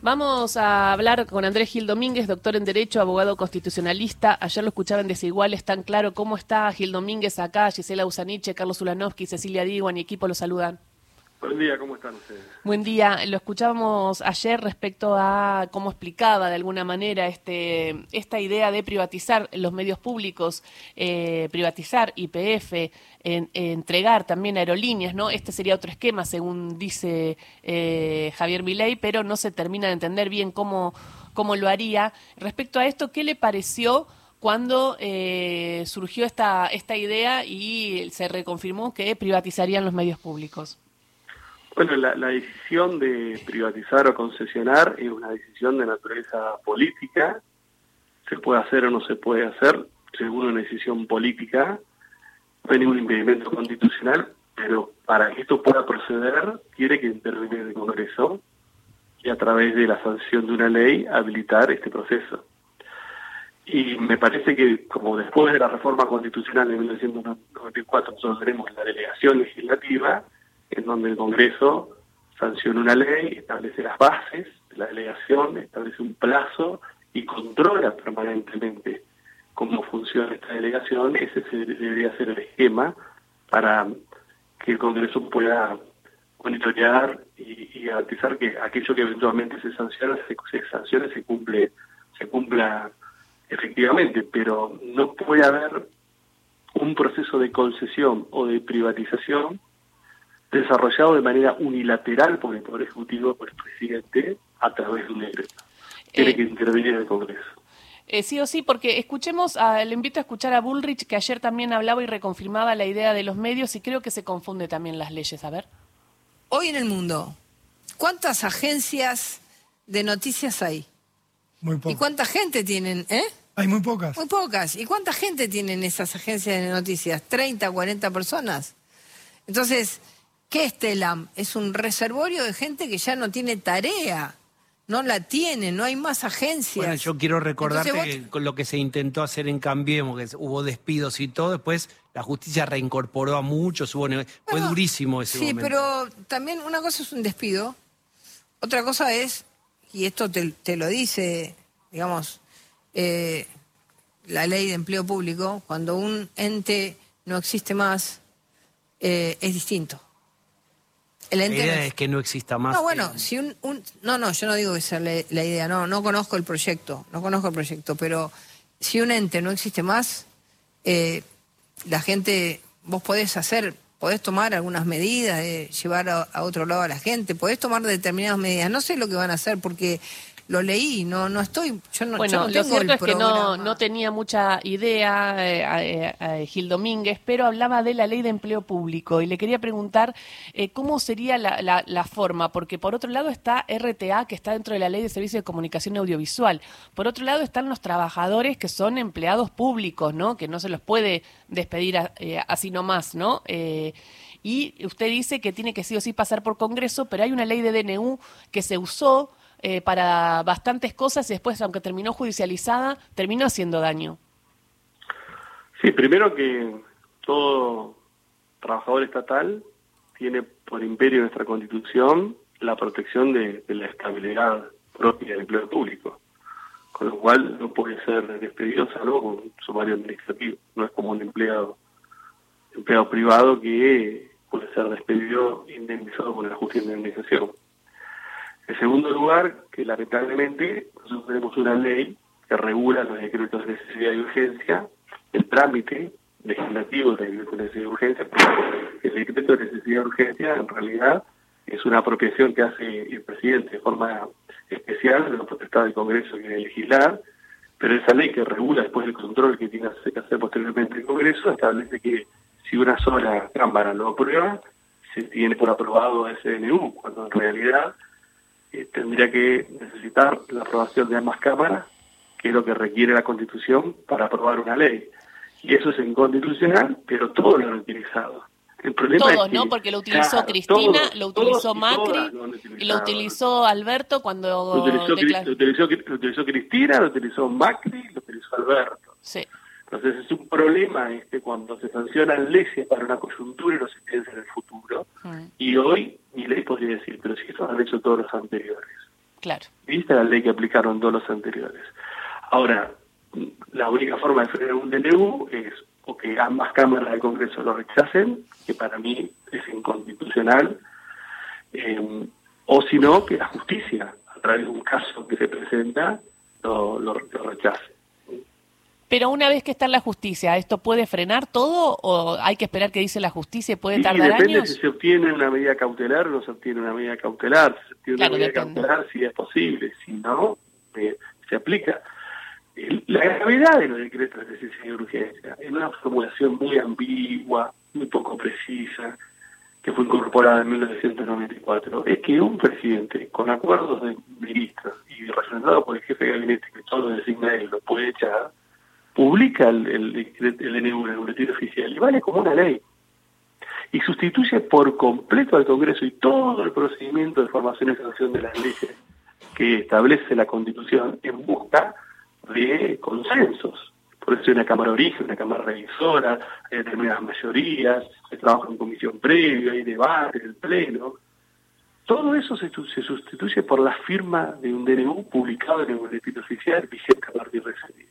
Vamos a hablar con Andrés Gil Domínguez, doctor en Derecho, abogado constitucionalista. Ayer lo escuchaba en Desiguales tan claro. ¿Cómo está Gil Domínguez acá? Gisela Usaniche, Carlos Ulanovsky, Cecilia Digo, y equipo los saludan. Buen día, ¿cómo están ustedes? Buen día. Lo escuchábamos ayer respecto a cómo explicaba de alguna manera este, esta idea de privatizar los medios públicos, eh, privatizar IPF, entregar también aerolíneas, ¿no? Este sería otro esquema, según dice eh, Javier Milei, pero no se termina de entender bien cómo, cómo lo haría. Respecto a esto, ¿qué le pareció? cuando eh, surgió esta, esta idea y se reconfirmó que privatizarían los medios públicos. Bueno, la, decisión de privatizar o concesionar es una decisión de naturaleza política. Se puede hacer o no se puede hacer según una decisión política. No hay ningún impedimento constitucional, pero para que esto pueda proceder tiene que intervenir el Congreso y a través de la sanción de una ley habilitar este proceso. Y me parece que como después de la reforma constitucional de 1994 nosotros tenemos la delegación legislativa, en donde el Congreso sanciona una ley, establece las bases de la delegación, establece un plazo y controla permanentemente cómo funciona esta delegación, ese debería ser el esquema para que el Congreso pueda monitorear y, garantizar que aquello que eventualmente se sanciona, se, se sancione, se cumple, se cumpla efectivamente, pero no puede haber un proceso de concesión o de privatización desarrollado de manera unilateral por el Poder Ejecutivo, por el presidente, a través de un decreto. Tiene eh, que intervenir el Congreso. Eh, sí o sí, porque escuchemos, a, le invito a escuchar a Bullrich, que ayer también hablaba y reconfirmaba la idea de los medios, y creo que se confunde también las leyes. A ver. Hoy en el mundo, ¿cuántas agencias de noticias hay? Muy pocas. ¿Y cuánta gente tienen, eh? Hay muy pocas. Muy pocas. ¿Y cuánta gente tienen esas agencias de noticias? ¿30, 40 personas? Entonces, ¿Qué es TELAM? Es un reservorio de gente que ya no tiene tarea. No la tiene, no hay más agencias. Bueno, yo quiero recordarte que lo que se intentó hacer en Cambiemos, que hubo despidos y todo, después la justicia reincorporó a muchos, hubo fue durísimo ese momento. Sí, pero también una cosa es un despido, otra cosa es, y esto te, lo dice, digamos, eh, la ley de empleo público, cuando un ente no existe más, eh, es distinto. La idea es que no exista más. No, bueno, si un, no, no, yo no digo que sea la, idea, no, no conozco el proyecto, no conozco el proyecto, pero si un ente no existe más, eh, la gente, vos podés hacer, podés tomar algunas medidas, de llevar a, a, otro lado a la gente, podés tomar determinadas medidas. No sé lo que van a hacer porque lo leí, no no estoy, yo no, bueno, lo cierto es que no, no tenía mucha idea eh, eh, Gil Domínguez, pero hablaba de la ley de empleo público y le quería preguntar eh, cómo sería la, la, forma, porque por otro lado está RTA, que está dentro de la ley de servicio de comunicación audiovisual, por otro lado están los trabajadores que son empleados públicos, ¿no? Que no se los puede despedir así nomás, ¿no? y usted dice que tiene que sí o sí pasar por Congreso, pero hay una ley de DNU que se usó eh, para bastantes cosas y después, aunque terminó judicializada, terminó haciendo daño. Sí, primero que todo trabajador estatal tiene por imperio nuestra Constitución la protección de, la estabilidad propia del empleo público, con lo cual no puede ser despedido salvo con sumario administrativo, no es como un empleado empleado privado que puede ser despedido indemnizado con la justa indemnización. En segundo lugar, que lamentablemente nosotros tenemos una ley que regula los decretos de necesidad y urgencia, el trámite legislativo de decreto de necesidad y urgencia, el decreto de necesidad y urgencia en realidad es una apropiación que hace el presidente de forma especial de la potestad del Congreso que es legislar, pero esa ley que regula después el control que tiene que hacer posteriormente el Congreso establece que si una sola Cámara lo aprueba, se tiene por aprobado ese DNU, cuando en realidad eh, tendría que necesitar la aprobación de ambas cámaras, que es lo que requiere la Constitución para aprobar una ley. Y eso es inconstitucional, pero todos lo han utilizado. El problema todos, ¿no? Porque lo utilizó Cristina, lo utilizó Macri y lo utilizó Alberto cuando... Lo utilizó, lo utilizó, Cristina, lo utilizó Macri, lo utilizó Alberto. Sí. Entonces es un problema este cuando se sancionan leyes para una coyuntura y no se piensa en el futuro. Mm. Y hoy podría decir, pero si eso han hecho todos los anteriores. Claro. ¿Viste la ley que aplicaron todos los anteriores? Ahora, la única forma de frenar un DNU es o que ambas cámaras del Congreso lo rechacen, que para mí es inconstitucional, eh, o si no, que la justicia, a través de un caso que se presenta, lo, lo, rechace. Pero una vez que está en la justicia, ¿esto puede frenar todo o hay que esperar que dice la justicia y puede tardar depende si se obtiene una medida cautelar o no se obtiene una medida cautelar. Si se obtiene Claro, una medida depende. cautelar, si es posible. Si no, eh, se aplica. La gravedad de los decretos de necesidad de urgencia es una formulación muy ambigua, muy poco precisa, que fue incorporada en 1994. Es que un presidente, con acuerdos de ministros y representado por el jefe de gabinete, que todo lo designa él, lo puede echar, publica el, el, el el oficial y vale como una ley. Y sustituye por completo al Congreso y todo el procedimiento de formación y ejecución de las leyes que establece la Constitución en busca de consensos. Por eso hay una Cámara Origen, una Cámara Revisora, hay determinadas mayorías, se trabaja en comisión previa, hay debate en el Pleno. Todo eso se, se sustituye por la firma de un DNU publicado en el boletín oficial vigente a partir de ese día.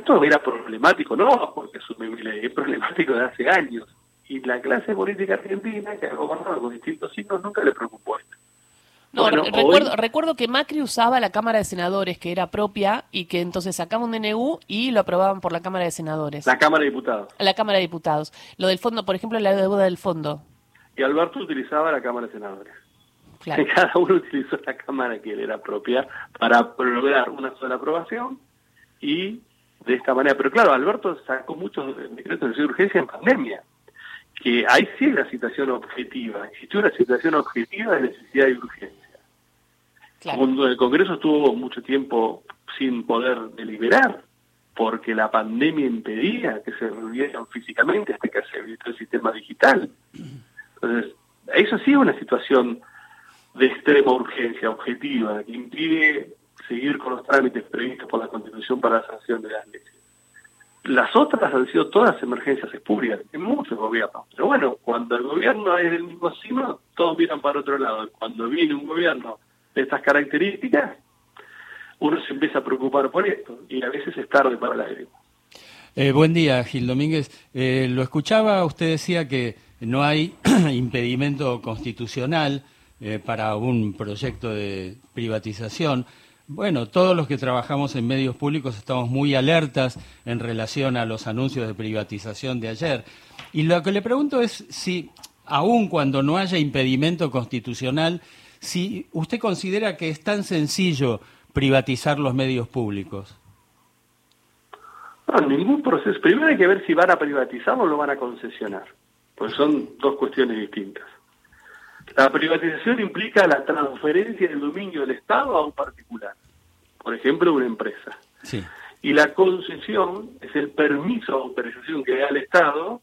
Pero esto era problemático, no porque asume es problemático de hace años. Y la clase política argentina, que ha gobernado con distintos signos, nunca le preocupó esto. No, Bueno, re- hoy- recuerdo, que Macri usaba la Cámara de Senadores, que era propia, y que entonces sacaba un DNU y lo aprobaban por la Cámara de Senadores. La Cámara de Diputados. La Cámara de Diputados. Lo del fondo, por ejemplo, la deuda del fondo. Y Alberto utilizaba la Cámara de Senadores. Claro. Cada uno utilizó la Cámara que le era propia para lograr una sola aprobación y de esta manera. Pero claro, Alberto sacó muchos decretos de urgencia en pandemia, que ahí sí es la situación objetiva. Existió una situación objetiva de necesidad y urgencia. Claro. Cuando el Congreso estuvo mucho tiempo sin poder deliberar, porque la pandemia impedía que se reunieran físicamente hasta que se habilitó el sistema digital. Entonces, eso sí es una situación de extrema urgencia, objetiva, que impide seguir con los trámites previstos por la Constitución para la sanción de las leyes. Las otras han sido todas emergencias espurias en muchos gobiernos. Pero bueno, cuando el gobierno es del mismo signo, todos miran para otro lado. Cuando viene un gobierno de estas características, uno se empieza a preocupar por esto y a veces es tarde para la lágrima. Eh, buen día, Gil Domínguez. Eh, lo escuchaba, usted decía que no hay impedimento constitucional eh, para un proyecto de privatización. Bueno, todos los que trabajamos en medios públicos estamos muy alertas en relación a los anuncios de privatización de ayer. Y lo que le pregunto es si, aun cuando no haya impedimento constitucional, si usted considera que es tan sencillo privatizar los medios públicos. No, ningún proceso. Primero hay que ver si van a privatizar o lo van a concesionar, porque son dos cuestiones distintas. La privatización implica la transferencia del dominio del Estado a un particular, por ejemplo, una empresa. Sí. Y la concesión es el permiso de autorización que da el Estado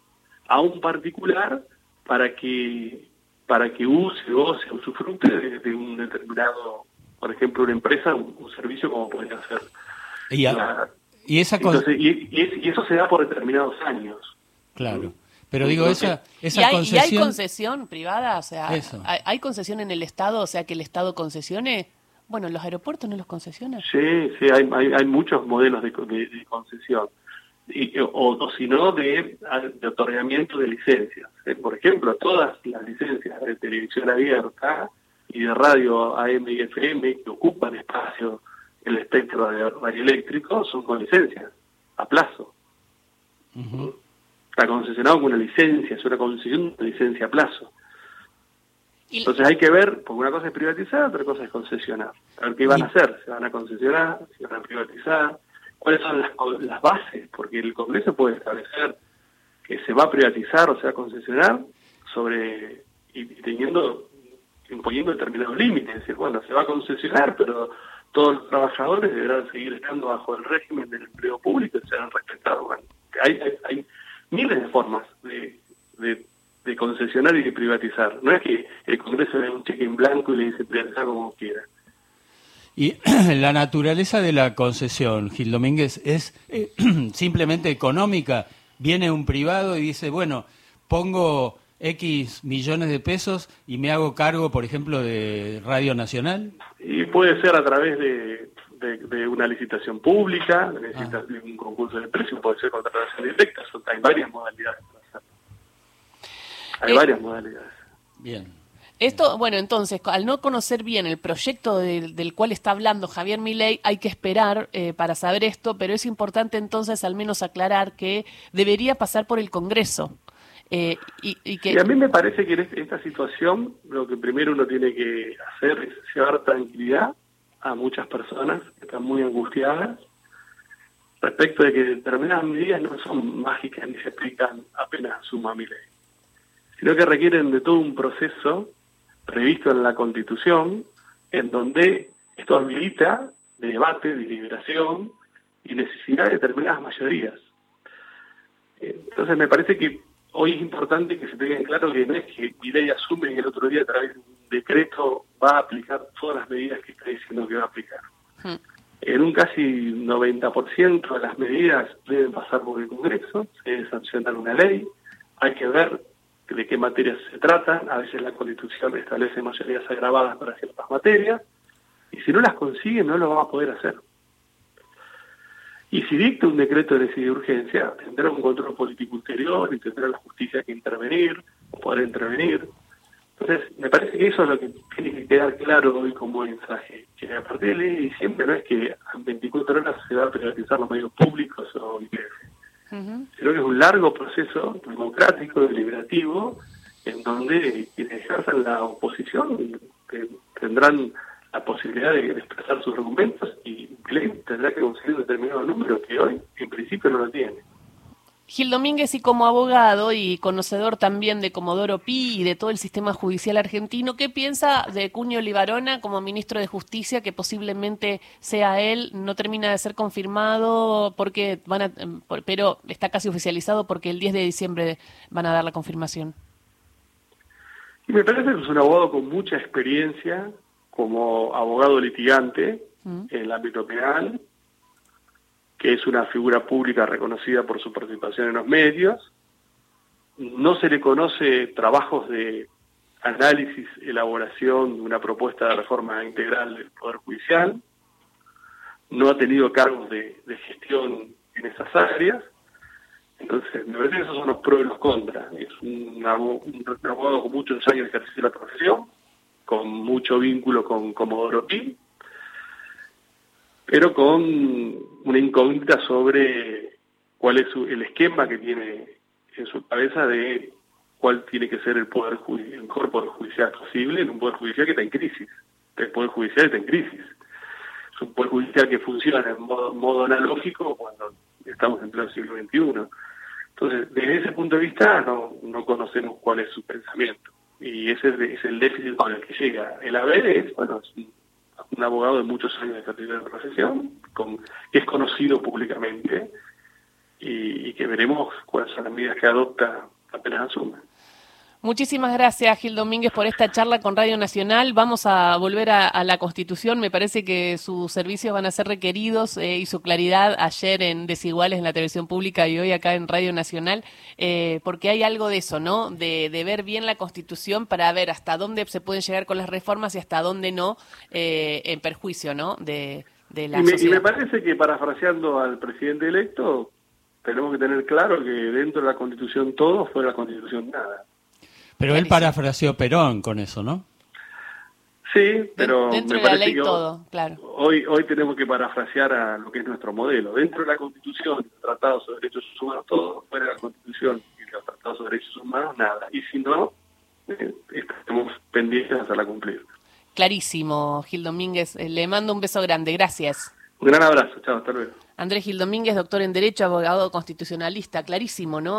a un particular para que para que use, goce, usufructe de, de un determinado, por ejemplo, una empresa, un, un servicio como podría ser Y, a- la- y esa entonces, y, y es- y eso se da por determinados años. Claro. Pero digo, esa, esa ¿Y hay, y hay concesión... concesión privada? O sea, Eso. ¿hay, hay concesión en el Estado? O sea, que el Estado concesione. Bueno, ¿los aeropuertos no los concesionan? Sí, sí, hay, hay, hay muchos modelos de, co- de- de concesión. Y, o, o si no, de, de otorgamiento de licencias. Eh, Por ejemplo, todas las licencias de televisión abierta y de radio AM y FM que ocupan espacio en el espectro radioeléctrico son con licencias, a plazo. Está concesionado con una licencia, es una concesión de licencia a plazo. Entonces hay que ver, porque una cosa es privatizar, otra cosa es concesionar. A ver qué van a hacer, se van a concesionar, se van a privatizar, cuáles son las, las bases, porque el Congreso puede establecer que se va a privatizar o se va a concesionar sobre y, y teniendo imponiendo determinados límites, es decir, bueno, se va a concesionar, pero todos los trabajadores deberán seguir estando bajo el régimen del empleo público y serán respetados. Bueno, hay, hay, hay miles de formas de, de, de concesionar y de privatizar. No es que el Congreso le dé un cheque en blanco y le dice privatizar como quiera. Y la naturaleza de la concesión, Gil Domínguez, es eh, simplemente económica. Viene un privado y dice, bueno, pongo X millones de pesos y me hago cargo, por ejemplo, de Radio Nacional? Y puede ser a través de, de, una licitación pública, necesitas ah. un concurso de precios, puede ser contratación directa, hay varias modalidades Hay eh, varias modalidades. Bien. Esto, bueno, entonces, al no conocer bien el proyecto del cual está hablando Javier Milei, hay que esperar eh, para saber esto, pero es importante entonces al menos aclarar que debería pasar por el Congreso. Eh, y, que... a mí me parece que en este, esta situación lo que primero uno tiene que hacer es llevar tranquilidad a muchas personas que están muy angustiadas respecto de que determinadas medidas no son mágicas ni se explican apenas suma mi ley, sino que requieren de todo un proceso previsto en la Constitución en donde esto habilita debate, deliberación y necesidad de determinadas mayorías. Entonces me parece que hoy es importante que se tenga en claro que no es que mi ley asume que el otro día a través de un decreto va a aplicar todas las medidas que está diciendo que va a aplicar. Hmm. En un casi 90% de las medidas deben pasar por el Congreso, se debe sancionar una ley, hay que ver de qué materias se tratan, a veces la Constitución establece mayorías agravadas para ciertas materias, y si no las consigue no lo va a poder hacer. Y si dicta un decreto de necesidad de urgencia, tendrá un control político ulterior y tendrá la justicia que intervenir o poder intervenir. Entonces, me parece que eso es lo que tiene que quedar claro hoy como mensaje, que a partir de diciembre no es que en 24 horas se va a privatizar los medios públicos o IPF, sino que es un largo proceso democrático, deliberativo, en donde quienes ejerzan la oposición tendrán la posibilidad de expresar sus argumentos y tendrá que conseguir un determinado número que hoy en principio no lo tiene. Gil Domínguez, y como abogado y conocedor también de Comodoro Pi y de todo el sistema judicial argentino, ¿qué piensa de Cuño Libarona como ministro de Justicia, que posiblemente sea él? No termina de ser confirmado, porque van a, pero está casi oficializado porque el 10 de diciembre van a dar la confirmación. Y me parece que es un abogado con mucha experiencia como abogado litigante mm. en el ámbito penal, que es una figura pública reconocida por su participación en los medios. No se le conoce trabajos de análisis, elaboración de una propuesta de reforma integral del Poder Judicial. No ha tenido cargos de, gestión en esas áreas. Entonces, me parece que esos son los pros y los contras. Es un, abogado con muchos años de ejercicio de la profesión, con mucho vínculo con Comodoro Pi, pero con una incógnita sobre cuál es el esquema que tiene en su cabeza de cuál tiene que ser el poder el mejor poder judicial posible en un poder judicial que está en crisis. El poder judicial está en crisis. Es un poder judicial que funciona en modo, analógico cuando estamos en pleno siglo XXI. Entonces, desde ese punto de vista no, no conocemos cuál es su pensamiento. Y ese es el déficit con el que llega. El haber es, bueno, es abogado de muchos años de carrera de profesión, con, que es conocido públicamente y, y, que veremos cuáles son las medidas que adopta apenas asuma. Muchísimas gracias, Gil Domínguez, por esta charla con Radio Nacional. Vamos a volver a, la Constitución. Me parece que sus servicios van a ser requeridos eh, y su claridad ayer en Desiguales en la televisión pública y hoy acá en Radio Nacional, eh, porque hay algo de eso, ¿no? De, ver bien la Constitución para ver hasta dónde se pueden llegar con las reformas y hasta dónde no, eh, en perjuicio, ¿no? De, la y me, y me parece que, parafraseando al presidente electo, tenemos que tener claro que dentro de la Constitución todo, fuera de la Constitución nada. Pero él parafraseó Perón con eso, ¿no? Sí, pero dentro de la ley todo, claro. Hoy, hoy tenemos que parafrasear a lo que es nuestro modelo. Dentro de la Constitución, los tratados sobre derechos humanos, todo. Fuera de la Constitución y los tratados sobre derechos humanos, nada. Y si no, eh, estamos pendientes hasta la cumplir. Clarísimo, Gil Domínguez. Eh, le mando un beso grande. Gracias. Un gran abrazo. Chao, hasta luego. Andrés Gil Domínguez, doctor en Derecho, abogado constitucionalista. Clarísimo, ¿no?